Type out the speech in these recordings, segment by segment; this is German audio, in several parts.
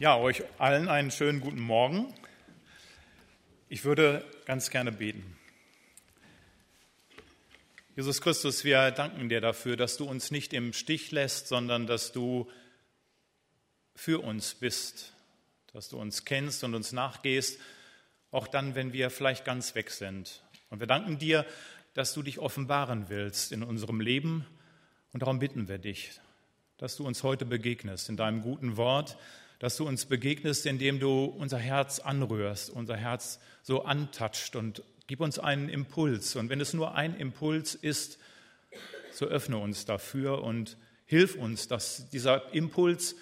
Ja, euch allen einen schönen guten Morgen. Ich würde ganz gerne beten. Jesus Christus, wir danken dir dafür, dass du uns nicht im Stich lässt, sondern dass du für uns bist, dass du uns kennst und uns nachgehst, auch dann, wenn wir vielleicht ganz weg sind. Und wir danken dir, dass du dich offenbaren willst in unserem Leben. Und darum bitten wir dich, dass du uns heute begegnest in deinem guten Wort, dass du uns begegnest, indem du unser Herz anrührst, unser Herz so antatscht und gib uns einen Impuls. Und wenn es nur ein Impuls ist, so öffne uns dafür und hilf uns, dass dieser Impuls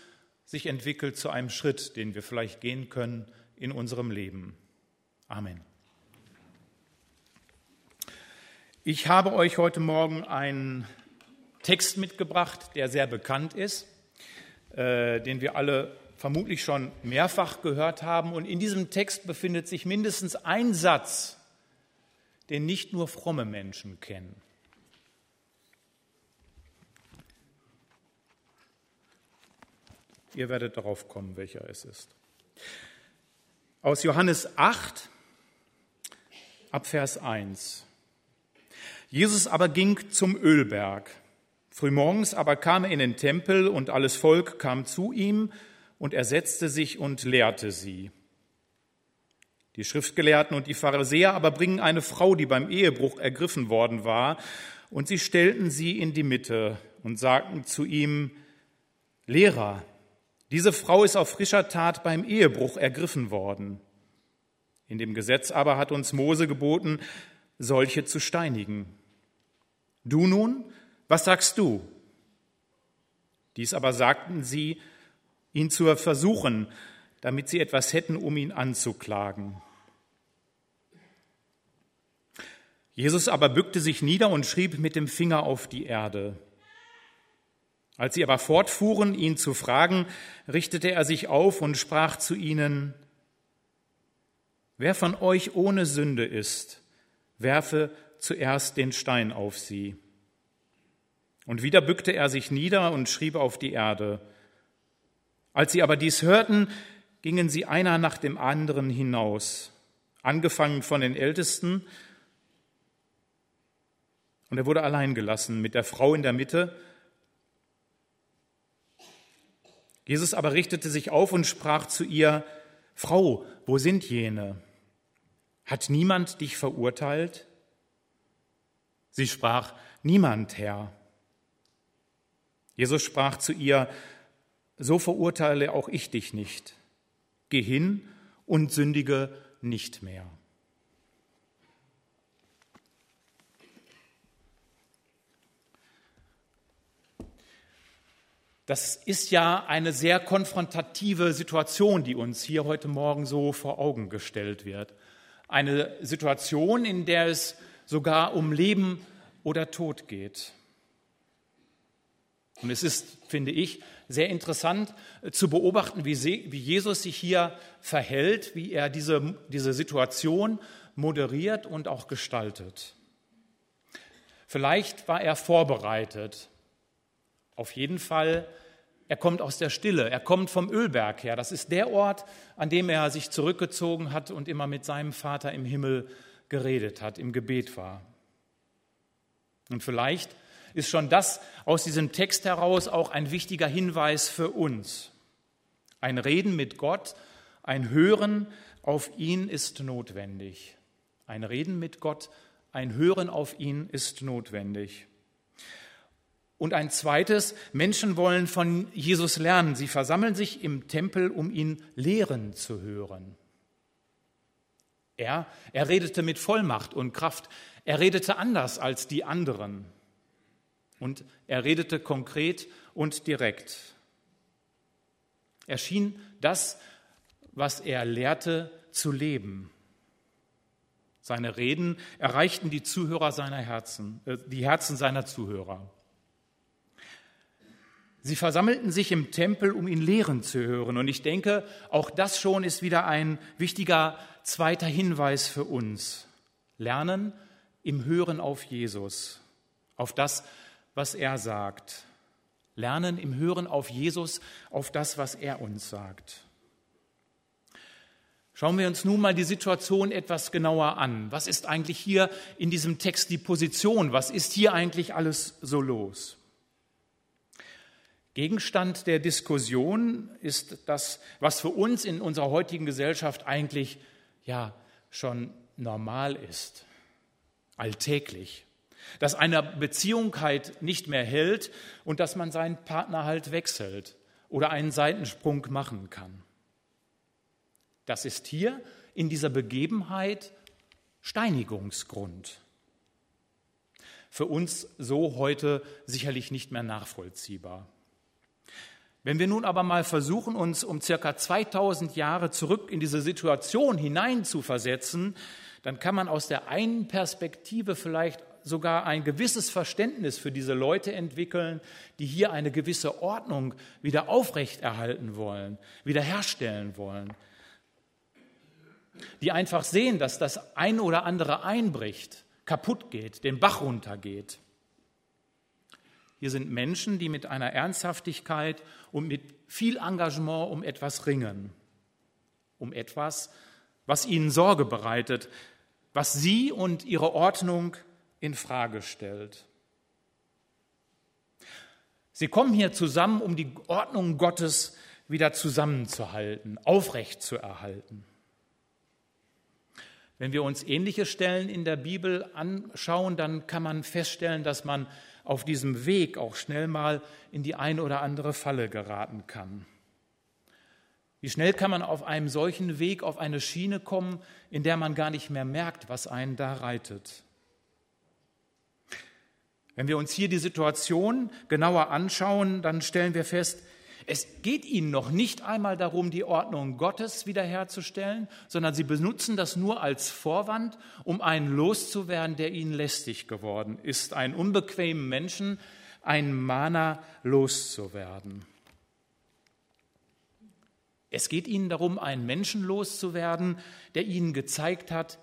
sich entwickelt zu einem Schritt, den wir vielleicht gehen können in unserem Leben. Amen. Ich habe euch heute Morgen einen Text mitgebracht, der sehr bekannt ist, äh, den wir alle vermutlich schon mehrfach gehört haben. Und in diesem Text befindet sich mindestens ein Satz, den nicht nur fromme Menschen kennen. Ihr werdet darauf kommen, welcher es ist. Aus Johannes 8, ab Vers 1. Jesus aber ging zum Ölberg. Frühmorgens aber kam er in den Tempel und alles Volk kam zu ihm und er setzte sich und lehrte sie. Die Schriftgelehrten und die Pharisäer aber bringen eine Frau, die beim Ehebruch ergriffen worden war, und sie stellten sie in die Mitte und sagten zu ihm, Lehrer, diese Frau ist auf frischer Tat beim Ehebruch ergriffen worden. In dem Gesetz aber hat uns Mose geboten, solche zu steinigen. Du nun, was sagst du? Dies aber sagten sie, ihn zu versuchen, damit sie etwas hätten, um ihn anzuklagen. Jesus aber bückte sich nieder und schrieb mit dem Finger auf die Erde. Als sie aber fortfuhren, ihn zu fragen, richtete er sich auf und sprach zu ihnen, Wer von euch ohne Sünde ist, werfe zuerst den Stein auf sie. Und wieder bückte er sich nieder und schrieb auf die Erde. Als sie aber dies hörten, gingen sie einer nach dem anderen hinaus, angefangen von den Ältesten. Und er wurde allein gelassen mit der Frau in der Mitte. Jesus aber richtete sich auf und sprach zu ihr, Frau, wo sind jene? Hat niemand dich verurteilt? Sie sprach, Niemand, Herr. Jesus sprach zu ihr, so verurteile auch ich dich nicht. Geh hin und sündige nicht mehr. Das ist ja eine sehr konfrontative Situation, die uns hier heute Morgen so vor Augen gestellt wird. Eine Situation, in der es sogar um Leben oder Tod geht. Und es ist, finde ich, sehr interessant äh, zu beobachten, wie Jesus sich hier verhält, wie er diese, diese Situation moderiert und auch gestaltet. Vielleicht war er vorbereitet. Auf jeden Fall, er kommt aus der Stille, er kommt vom Ölberg her. Das ist der Ort, an dem er sich zurückgezogen hat und immer mit seinem Vater im Himmel geredet hat, im Gebet war. Und vielleicht ist schon das aus diesem Text heraus auch ein wichtiger Hinweis für uns. Ein Reden mit Gott, ein Hören auf ihn ist notwendig. Ein Reden mit Gott, ein Hören auf ihn ist notwendig. Und ein zweites, Menschen wollen von Jesus lernen. Sie versammeln sich im Tempel, um ihn lehren zu hören. Er, er redete mit Vollmacht und Kraft. Er redete anders als die anderen. Und er redete konkret und direkt. Er schien das, was er lehrte, zu leben. Seine Reden erreichten die Zuhörer seiner Herzen, äh, die Herzen seiner Zuhörer. Sie versammelten sich im Tempel, um ihn lehren zu hören. Und ich denke, auch das schon ist wieder ein wichtiger zweiter Hinweis für uns. Lernen im Hören auf Jesus, auf das, was er sagt. Lernen im Hören auf Jesus, auf das, was er uns sagt. Schauen wir uns nun mal die Situation etwas genauer an. Was ist eigentlich hier in diesem Text die Position? Was ist hier eigentlich alles so los? Gegenstand der Diskussion ist das, was für uns in unserer heutigen Gesellschaft eigentlich ja schon normal ist, alltäglich. Dass eine Beziehung halt nicht mehr hält und dass man seinen Partner halt wechselt oder einen Seitensprung machen kann. Das ist hier in dieser Begebenheit Steinigungsgrund. Für uns so heute sicherlich nicht mehr nachvollziehbar. Wenn wir nun aber mal versuchen, uns um circa 2000 Jahre zurück in diese Situation hineinzuversetzen, dann kann man aus der einen Perspektive vielleicht sogar ein gewisses Verständnis für diese Leute entwickeln, die hier eine gewisse Ordnung wieder aufrechterhalten wollen, wiederherstellen wollen, die einfach sehen, dass das eine oder andere einbricht, kaputt geht, den Bach runtergeht. Hier sind Menschen, die mit einer Ernsthaftigkeit und mit viel Engagement um etwas ringen, um etwas, was ihnen Sorge bereitet, was sie und ihre Ordnung in Frage stellt. Sie kommen hier zusammen, um die Ordnung Gottes wieder zusammenzuhalten, aufrechtzuerhalten. Wenn wir uns ähnliche Stellen in der Bibel anschauen, dann kann man feststellen, dass man auf diesem Weg auch schnell mal in die eine oder andere Falle geraten kann. Wie schnell kann man auf einem solchen Weg auf eine Schiene kommen, in der man gar nicht mehr merkt, was einen da reitet? Wenn wir uns hier die Situation genauer anschauen, dann stellen wir fest, es geht ihnen noch nicht einmal darum, die Ordnung Gottes wiederherzustellen, sondern sie benutzen das nur als Vorwand, um einen loszuwerden, der ihnen lästig geworden ist, einen unbequemen Menschen, einen Mana loszuwerden. Es geht ihnen darum, einen Menschen loszuwerden, der ihnen gezeigt hat,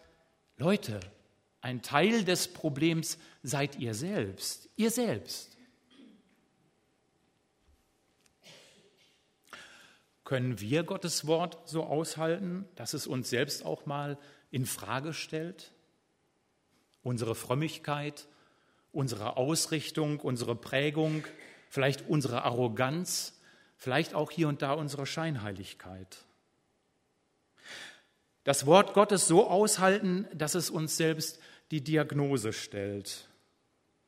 Leute, ein Teil des Problems seid ihr selbst, ihr selbst. Können wir Gottes Wort so aushalten, dass es uns selbst auch mal in Frage stellt? Unsere Frömmigkeit, unsere Ausrichtung, unsere Prägung, vielleicht unsere Arroganz, vielleicht auch hier und da unsere Scheinheiligkeit. Das Wort Gottes so aushalten, dass es uns selbst die Diagnose stellt.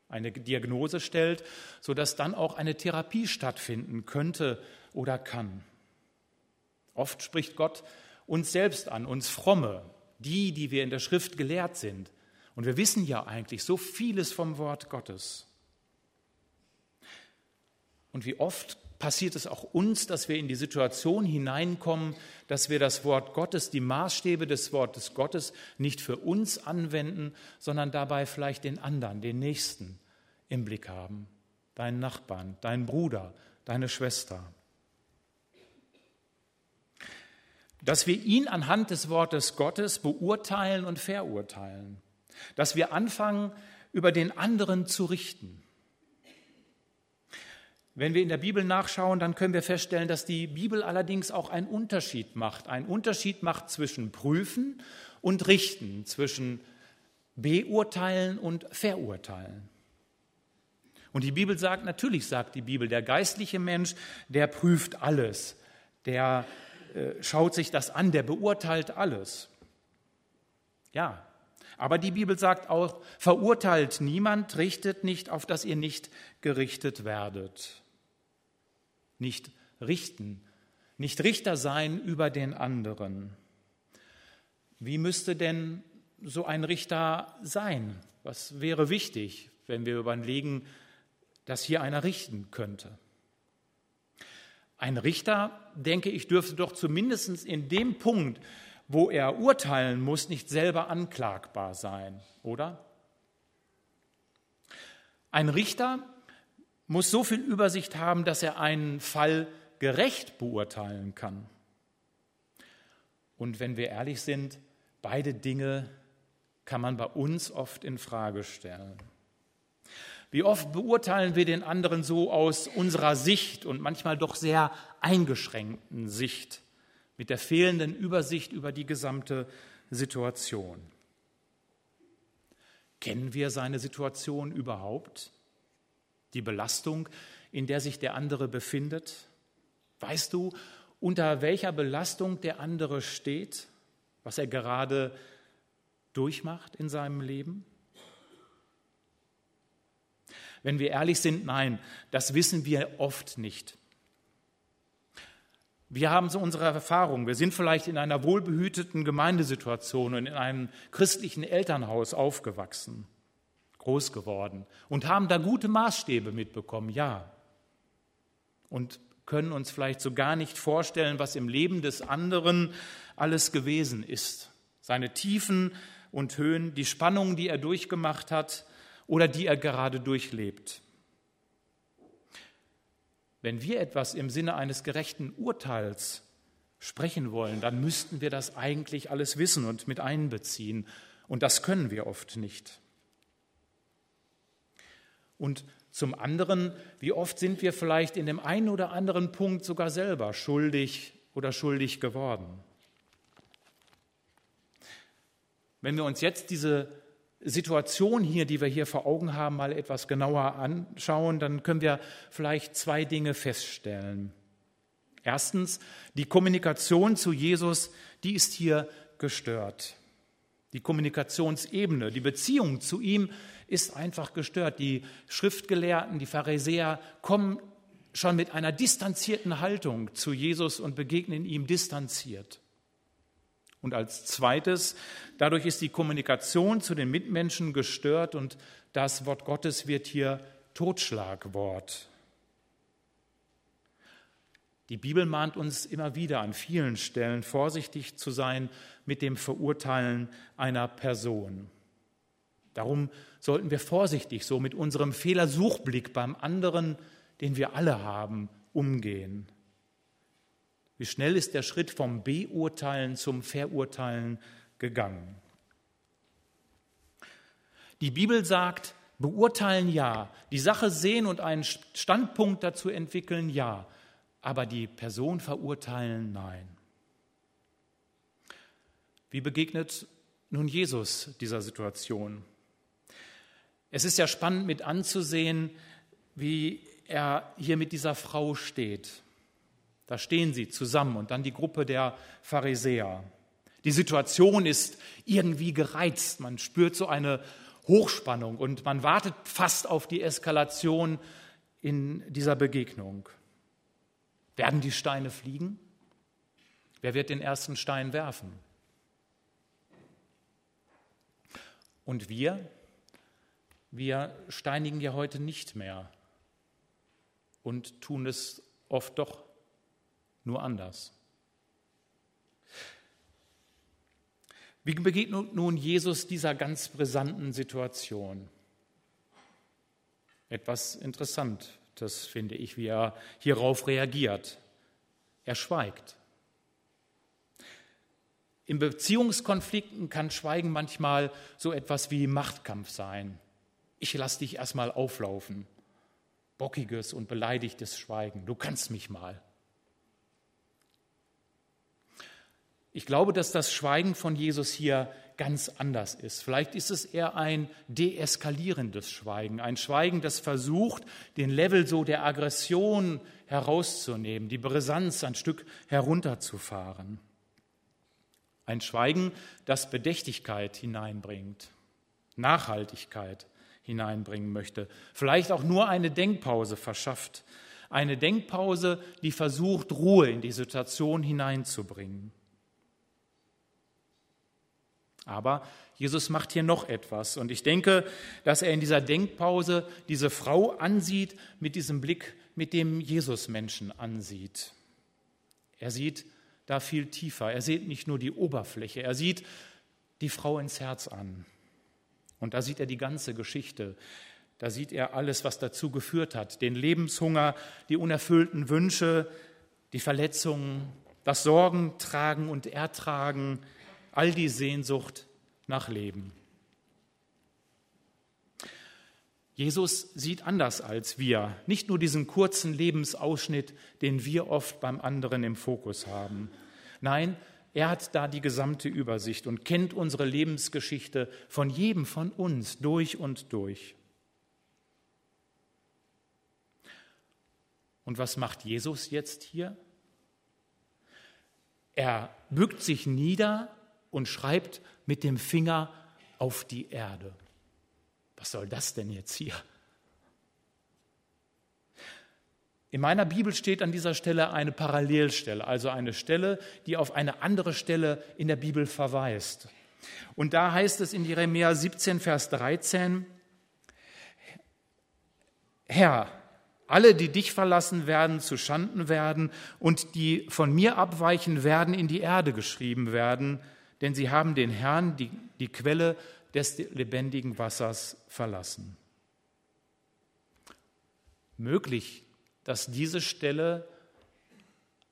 Eine Diagnose stellt, sodass dann auch eine Therapie stattfinden könnte oder kann. Oft spricht Gott uns selbst an, uns Fromme, die, die wir in der Schrift gelehrt sind. Und wir wissen ja eigentlich so vieles vom Wort Gottes. Und wie oft passiert es auch uns, dass wir in die Situation hineinkommen, dass wir das Wort Gottes, die Maßstäbe des Wortes Gottes nicht für uns anwenden, sondern dabei vielleicht den anderen, den Nächsten im Blick haben. Deinen Nachbarn, deinen Bruder, deine Schwester. dass wir ihn anhand des Wortes Gottes beurteilen und verurteilen, dass wir anfangen, über den anderen zu richten. Wenn wir in der Bibel nachschauen, dann können wir feststellen, dass die Bibel allerdings auch einen Unterschied macht. Einen Unterschied macht zwischen prüfen und richten, zwischen beurteilen und verurteilen. Und die Bibel sagt, natürlich sagt die Bibel, der geistliche Mensch, der prüft alles, der äh, schaut sich das an, der beurteilt alles. Ja, aber die Bibel sagt auch, verurteilt niemand, richtet nicht, auf dass ihr nicht gerichtet werdet. Nicht richten, nicht Richter sein über den anderen. Wie müsste denn so ein Richter sein? Was wäre wichtig, wenn wir überlegen, dass hier einer richten könnte? Ein Richter, denke ich, dürfte doch zumindest in dem Punkt, wo er urteilen muss, nicht selber anklagbar sein, oder? Ein Richter muss so viel Übersicht haben, dass er einen Fall gerecht beurteilen kann. Und wenn wir ehrlich sind, beide Dinge kann man bei uns oft in Frage stellen. Wie oft beurteilen wir den anderen so aus unserer Sicht und manchmal doch sehr eingeschränkten Sicht, mit der fehlenden Übersicht über die gesamte Situation. Kennen wir seine Situation überhaupt? Die Belastung, in der sich der andere befindet? Weißt du, unter welcher Belastung der andere steht, was er gerade durchmacht in seinem Leben? Wenn wir ehrlich sind, nein, das wissen wir oft nicht. Wir haben so unsere Erfahrung. Wir sind vielleicht in einer wohlbehüteten Gemeindesituation und in einem christlichen Elternhaus aufgewachsen, groß geworden und haben da gute Maßstäbe mitbekommen, ja. Und können uns vielleicht so gar nicht vorstellen, was im Leben des anderen alles gewesen ist. Seine Tiefen und Höhen, die Spannungen, die er durchgemacht hat oder die er gerade durchlebt. Wenn wir etwas im Sinne eines gerechten Urteils sprechen wollen, dann müssten wir das eigentlich alles wissen und mit einbeziehen. Und das können wir oft nicht. Und zum anderen, wie oft sind wir vielleicht in dem einen oder anderen Punkt sogar selber schuldig oder schuldig geworden? Wenn wir uns jetzt diese Situation hier, die wir hier vor Augen haben, mal etwas genauer anschauen, dann können wir vielleicht zwei Dinge feststellen. Erstens, die Kommunikation zu Jesus, die ist hier gestört. Die Kommunikationsebene, die Beziehung zu ihm ist einfach gestört. Die Schriftgelehrten, die Pharisäer kommen schon mit einer distanzierten Haltung zu Jesus und begegnen ihm distanziert. Und als zweites, dadurch ist die Kommunikation zu den Mitmenschen gestört und das Wort Gottes wird hier Totschlagwort. Die Bibel mahnt uns immer wieder an vielen Stellen vorsichtig zu sein mit dem Verurteilen einer Person. Darum sollten wir vorsichtig so mit unserem Fehlersuchblick beim anderen, den wir alle haben, umgehen. Wie schnell ist der Schritt vom Beurteilen zum Verurteilen gegangen? Die Bibel sagt, beurteilen ja, die Sache sehen und einen Standpunkt dazu entwickeln ja, aber die Person verurteilen nein. Wie begegnet nun Jesus dieser Situation? Es ist ja spannend mit anzusehen, wie er hier mit dieser Frau steht. Da stehen sie zusammen und dann die Gruppe der Pharisäer. Die Situation ist irgendwie gereizt. Man spürt so eine Hochspannung und man wartet fast auf die Eskalation in dieser Begegnung. Werden die Steine fliegen? Wer wird den ersten Stein werfen? Und wir, wir steinigen ja heute nicht mehr und tun es oft doch nur anders. Wie begegnet nun Jesus dieser ganz brisanten Situation? Etwas interessant, das finde ich, wie er hierauf reagiert. Er schweigt. In Beziehungskonflikten kann Schweigen manchmal so etwas wie Machtkampf sein. Ich lasse dich erstmal auflaufen. Bockiges und beleidigtes Schweigen. Du kannst mich mal. Ich glaube, dass das Schweigen von Jesus hier ganz anders ist. Vielleicht ist es eher ein deeskalierendes Schweigen, ein Schweigen, das versucht, den Level so der Aggression herauszunehmen, die Brisanz ein Stück herunterzufahren. Ein Schweigen, das Bedächtigkeit hineinbringt, Nachhaltigkeit hineinbringen möchte. Vielleicht auch nur eine Denkpause verschafft. Eine Denkpause, die versucht, Ruhe in die Situation hineinzubringen. Aber Jesus macht hier noch etwas. Und ich denke, dass er in dieser Denkpause diese Frau ansieht mit diesem Blick, mit dem Jesus Menschen ansieht. Er sieht da viel tiefer. Er sieht nicht nur die Oberfläche, er sieht die Frau ins Herz an. Und da sieht er die ganze Geschichte. Da sieht er alles, was dazu geführt hat. Den Lebenshunger, die unerfüllten Wünsche, die Verletzungen, das Sorgen tragen und Ertragen, all die Sehnsucht nach Leben. Jesus sieht anders als wir, nicht nur diesen kurzen Lebensausschnitt, den wir oft beim anderen im Fokus haben. Nein, er hat da die gesamte Übersicht und kennt unsere Lebensgeschichte von jedem von uns durch und durch. Und was macht Jesus jetzt hier? Er bückt sich nieder und schreibt mit dem Finger auf die Erde. Was soll das denn jetzt hier? In meiner Bibel steht an dieser Stelle eine Parallelstelle, also eine Stelle, die auf eine andere Stelle in der Bibel verweist. Und da heißt es in Jeremia 17, Vers 13, Herr, alle, die dich verlassen werden, zu Schanden werden und die von mir abweichen werden, in die Erde geschrieben werden, denn sie haben den Herrn, die, die Quelle des lebendigen Wassers, verlassen. Möglich, dass diese Stelle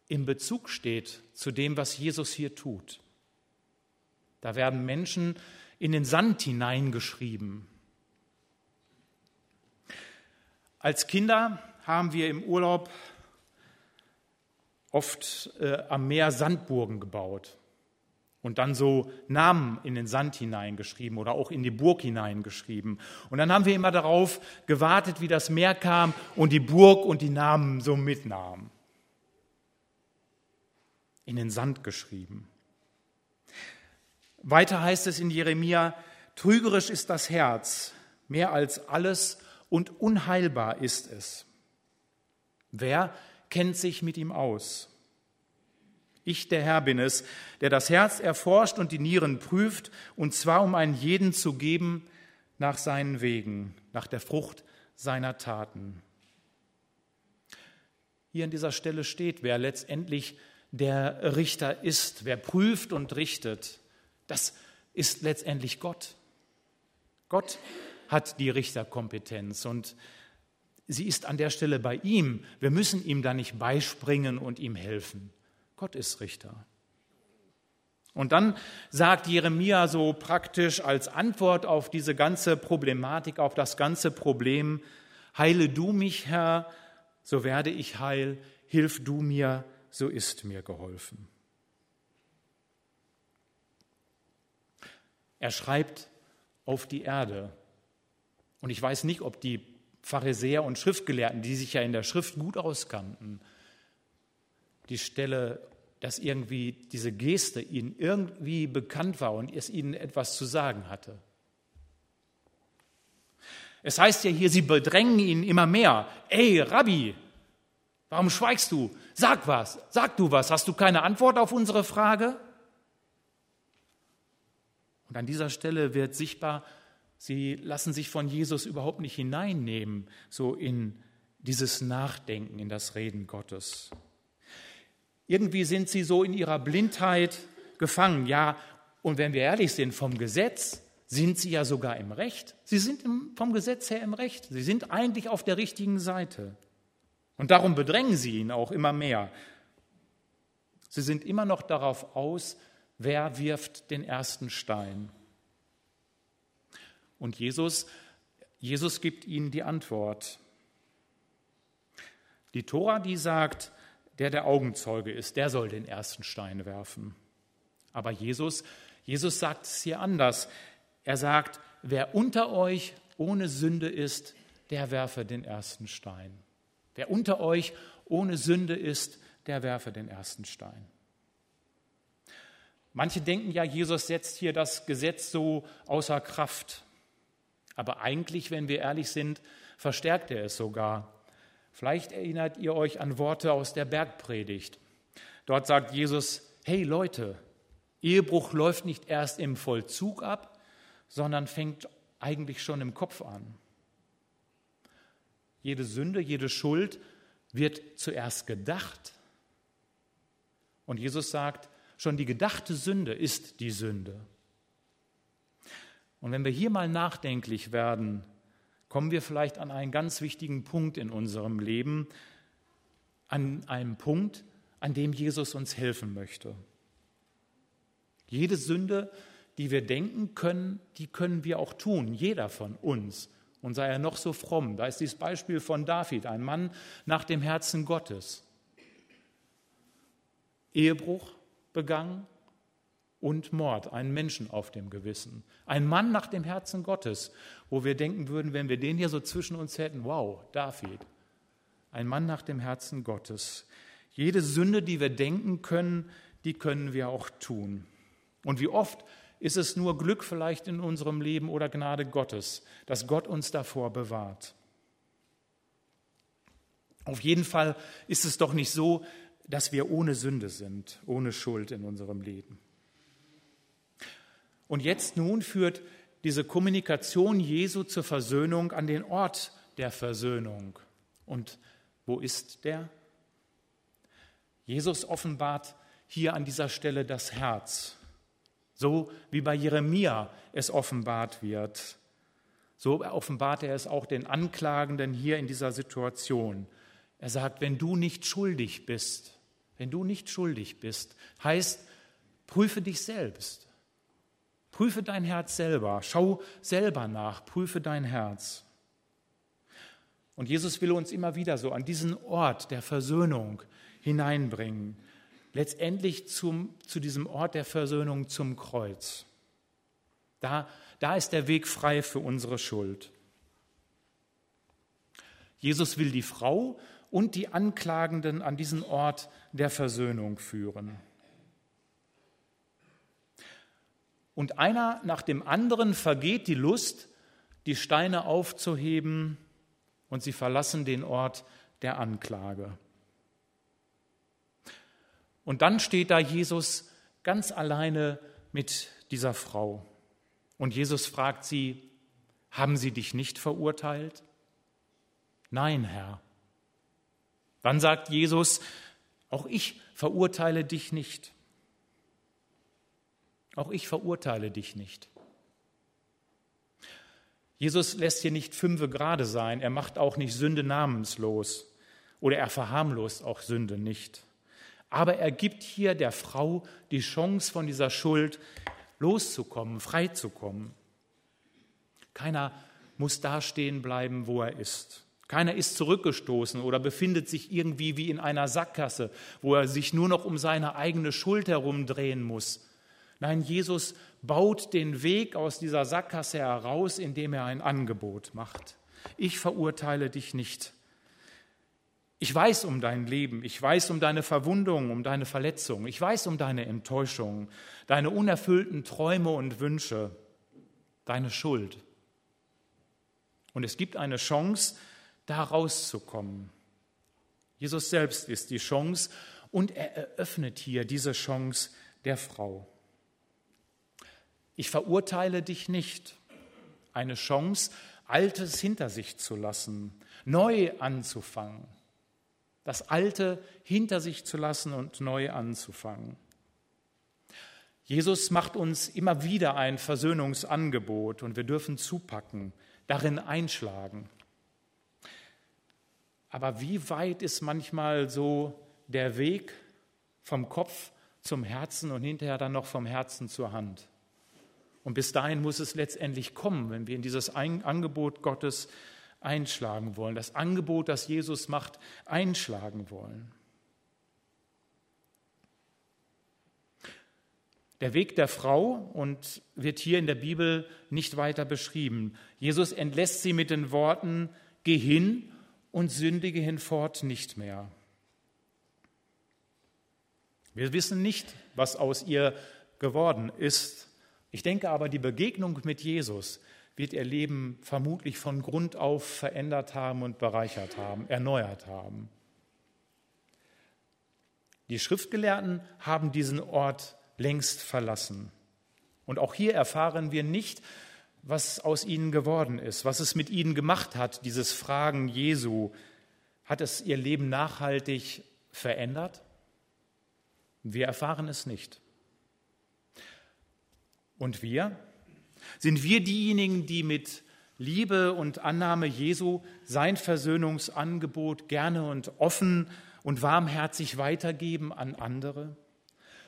im Bezug steht zu dem, was Jesus hier tut. Da werden Menschen in den Sand hineingeschrieben. Als Kinder haben wir im Urlaub oft äh, am Meer Sandburgen gebaut und dann so Namen in den Sand hineingeschrieben oder auch in die Burg hineingeschrieben. Und dann haben wir immer darauf gewartet, wie das Meer kam und die Burg und die Namen so mitnahm. In den Sand geschrieben. Weiter heißt es in Jeremia, trügerisch ist das Herz, mehr als alles und unheilbar ist es. Wer kennt sich mit ihm aus? Ich, der Herr, bin es, der das Herz erforscht und die Nieren prüft, und zwar um einen jeden zu geben nach seinen Wegen, nach der Frucht seiner Taten. Hier an dieser Stelle steht, wer letztendlich der Richter ist, wer prüft und richtet. Das ist letztendlich Gott. Gott hat die Richterkompetenz und sie ist an der Stelle bei ihm. Wir müssen ihm da nicht beispringen und ihm helfen. Gott ist Richter. Und dann sagt Jeremia so praktisch als Antwort auf diese ganze Problematik, auf das ganze Problem, heile du mich, Herr, so werde ich heil, hilf du mir, so ist mir geholfen. Er schreibt auf die Erde, und ich weiß nicht, ob die Pharisäer und Schriftgelehrten, die sich ja in der Schrift gut auskannten, die Stelle, dass irgendwie diese Geste ihnen irgendwie bekannt war und es ihnen etwas zu sagen hatte. Es heißt ja hier, sie bedrängen ihn immer mehr. Ey, Rabbi, warum schweigst du? Sag was, sag du was. Hast du keine Antwort auf unsere Frage? Und an dieser Stelle wird sichtbar, Sie lassen sich von Jesus überhaupt nicht hineinnehmen, so in dieses Nachdenken, in das Reden Gottes. Irgendwie sind sie so in ihrer Blindheit gefangen. Ja, und wenn wir ehrlich sind, vom Gesetz sind sie ja sogar im Recht. Sie sind vom Gesetz her im Recht. Sie sind eigentlich auf der richtigen Seite. Und darum bedrängen sie ihn auch immer mehr. Sie sind immer noch darauf aus, wer wirft den ersten Stein. Und Jesus, Jesus gibt ihnen die Antwort. Die Tora, die sagt, der der Augenzeuge ist, der soll den ersten Stein werfen. Aber Jesus, Jesus sagt es hier anders. Er sagt, wer unter euch ohne Sünde ist, der werfe den ersten Stein. Wer unter euch ohne Sünde ist, der werfe den ersten Stein. Manche denken ja, Jesus setzt hier das Gesetz so außer Kraft. Aber eigentlich, wenn wir ehrlich sind, verstärkt er es sogar. Vielleicht erinnert ihr euch an Worte aus der Bergpredigt. Dort sagt Jesus, hey Leute, Ehebruch läuft nicht erst im Vollzug ab, sondern fängt eigentlich schon im Kopf an. Jede Sünde, jede Schuld wird zuerst gedacht. Und Jesus sagt, schon die gedachte Sünde ist die Sünde. Und wenn wir hier mal nachdenklich werden, kommen wir vielleicht an einen ganz wichtigen Punkt in unserem Leben, an einen Punkt, an dem Jesus uns helfen möchte. Jede Sünde, die wir denken können, die können wir auch tun, jeder von uns. Und sei er noch so fromm. Da ist dieses Beispiel von David, ein Mann nach dem Herzen Gottes. Ehebruch, begangen und Mord, einen Menschen auf dem Gewissen. Ein Mann nach dem Herzen Gottes, wo wir denken würden, wenn wir den hier so zwischen uns hätten, wow, David. Ein Mann nach dem Herzen Gottes. Jede Sünde, die wir denken können, die können wir auch tun. Und wie oft ist es nur Glück vielleicht in unserem Leben oder Gnade Gottes, dass Gott uns davor bewahrt. Auf jeden Fall ist es doch nicht so, dass wir ohne Sünde sind, ohne Schuld in unserem Leben. Und jetzt nun führt diese Kommunikation Jesu zur Versöhnung an den Ort der Versöhnung. Und wo ist der? Jesus offenbart hier an dieser Stelle das Herz, so wie bei Jeremia es offenbart wird. So offenbart er es auch den Anklagenden hier in dieser Situation. Er sagt, wenn du nicht schuldig bist, wenn du nicht schuldig bist, heißt, prüfe dich selbst. Prüfe dein Herz selber, schau selber nach, prüfe dein Herz. Und Jesus will uns immer wieder so an diesen Ort der Versöhnung hineinbringen. Letztendlich zum, zu diesem Ort der Versöhnung zum Kreuz. Da, da ist der Weg frei für unsere Schuld. Jesus will die Frau und die Anklagenden an diesen Ort der Versöhnung führen. Und einer nach dem anderen vergeht die Lust, die Steine aufzuheben, und sie verlassen den Ort der Anklage. Und dann steht da Jesus ganz alleine mit dieser Frau. Und Jesus fragt sie, haben sie dich nicht verurteilt? Nein, Herr. Dann sagt Jesus, auch ich verurteile dich nicht. Auch ich verurteile dich nicht. Jesus lässt hier nicht fünfe gerade sein, er macht auch nicht Sünde namenslos oder er verharmlost auch Sünde nicht. Aber er gibt hier der Frau die Chance, von dieser Schuld loszukommen, freizukommen. Keiner muss da stehen bleiben, wo er ist. Keiner ist zurückgestoßen oder befindet sich irgendwie wie in einer Sackgasse, wo er sich nur noch um seine eigene Schuld herumdrehen muss Nein, Jesus baut den Weg aus dieser Sackgasse heraus, indem er ein Angebot macht. Ich verurteile dich nicht. Ich weiß um dein Leben, ich weiß um deine Verwundung, um deine Verletzung, ich weiß um deine Enttäuschung, deine unerfüllten Träume und Wünsche, deine Schuld. Und es gibt eine Chance, da rauszukommen. Jesus selbst ist die Chance und er eröffnet hier diese Chance der Frau. Ich verurteile dich nicht. Eine Chance, Altes hinter sich zu lassen, neu anzufangen. Das Alte hinter sich zu lassen und neu anzufangen. Jesus macht uns immer wieder ein Versöhnungsangebot und wir dürfen zupacken, darin einschlagen. Aber wie weit ist manchmal so der Weg vom Kopf zum Herzen und hinterher dann noch vom Herzen zur Hand? Und bis dahin muss es letztendlich kommen, wenn wir in dieses Angebot Gottes einschlagen wollen, das Angebot, das Jesus macht, einschlagen wollen. Der Weg der Frau und wird hier in der Bibel nicht weiter beschrieben. Jesus entlässt sie mit den Worten, geh hin und sündige hinfort nicht mehr. Wir wissen nicht, was aus ihr geworden ist. Ich denke aber, die Begegnung mit Jesus wird ihr Leben vermutlich von Grund auf verändert haben und bereichert haben, erneuert haben. Die Schriftgelehrten haben diesen Ort längst verlassen. Und auch hier erfahren wir nicht, was aus ihnen geworden ist, was es mit ihnen gemacht hat, dieses Fragen Jesu. Hat es ihr Leben nachhaltig verändert? Wir erfahren es nicht. Und wir? Sind wir diejenigen, die mit Liebe und Annahme Jesu sein Versöhnungsangebot gerne und offen und warmherzig weitergeben an andere?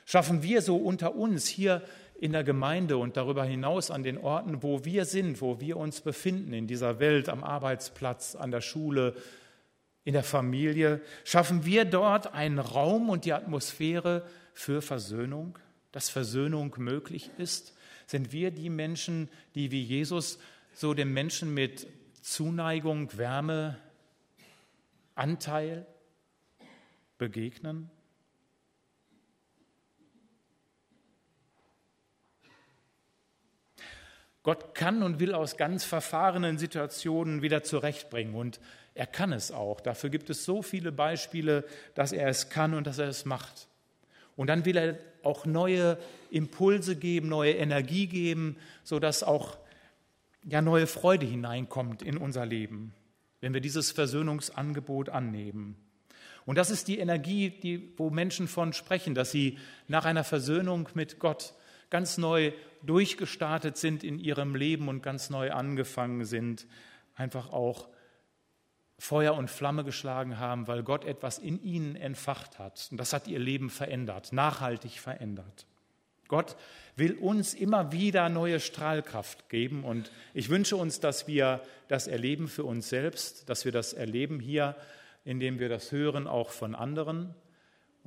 Schaffen wir so unter uns hier in der Gemeinde und darüber hinaus an den Orten, wo wir sind, wo wir uns befinden, in dieser Welt, am Arbeitsplatz, an der Schule, in der Familie? Schaffen wir dort einen Raum und die Atmosphäre für Versöhnung, dass Versöhnung möglich ist? Sind wir die Menschen, die wie Jesus so dem Menschen mit Zuneigung, Wärme, Anteil begegnen? Gott kann und will aus ganz verfahrenen Situationen wieder zurechtbringen und er kann es auch. Dafür gibt es so viele Beispiele, dass er es kann und dass er es macht. Und dann will er auch neue Impulse geben, neue Energie geben, sodass auch ja, neue Freude hineinkommt in unser Leben, wenn wir dieses Versöhnungsangebot annehmen. Und das ist die Energie, die, wo Menschen von sprechen, dass sie nach einer Versöhnung mit Gott ganz neu durchgestartet sind in ihrem Leben und ganz neu angefangen sind, einfach auch Feuer und Flamme geschlagen haben, weil Gott etwas in ihnen entfacht hat. Und das hat ihr Leben verändert, nachhaltig verändert. Gott will uns immer wieder neue Strahlkraft geben und ich wünsche uns, dass wir das erleben für uns selbst, dass wir das erleben hier, indem wir das hören auch von anderen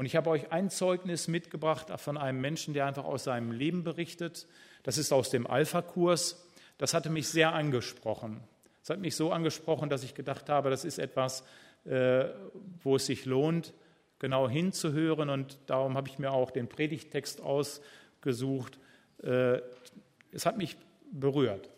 und ich habe euch ein Zeugnis mitgebracht von einem Menschen, der einfach aus seinem Leben berichtet. Das ist aus dem Alpha-Kurs. Das hatte mich sehr angesprochen. Es hat mich so angesprochen, dass ich gedacht habe, das ist etwas, äh, wo es sich lohnt, genau hinzuhören. Und darum habe ich mir auch den Predigttext ausgesucht. Äh, es hat mich berührt.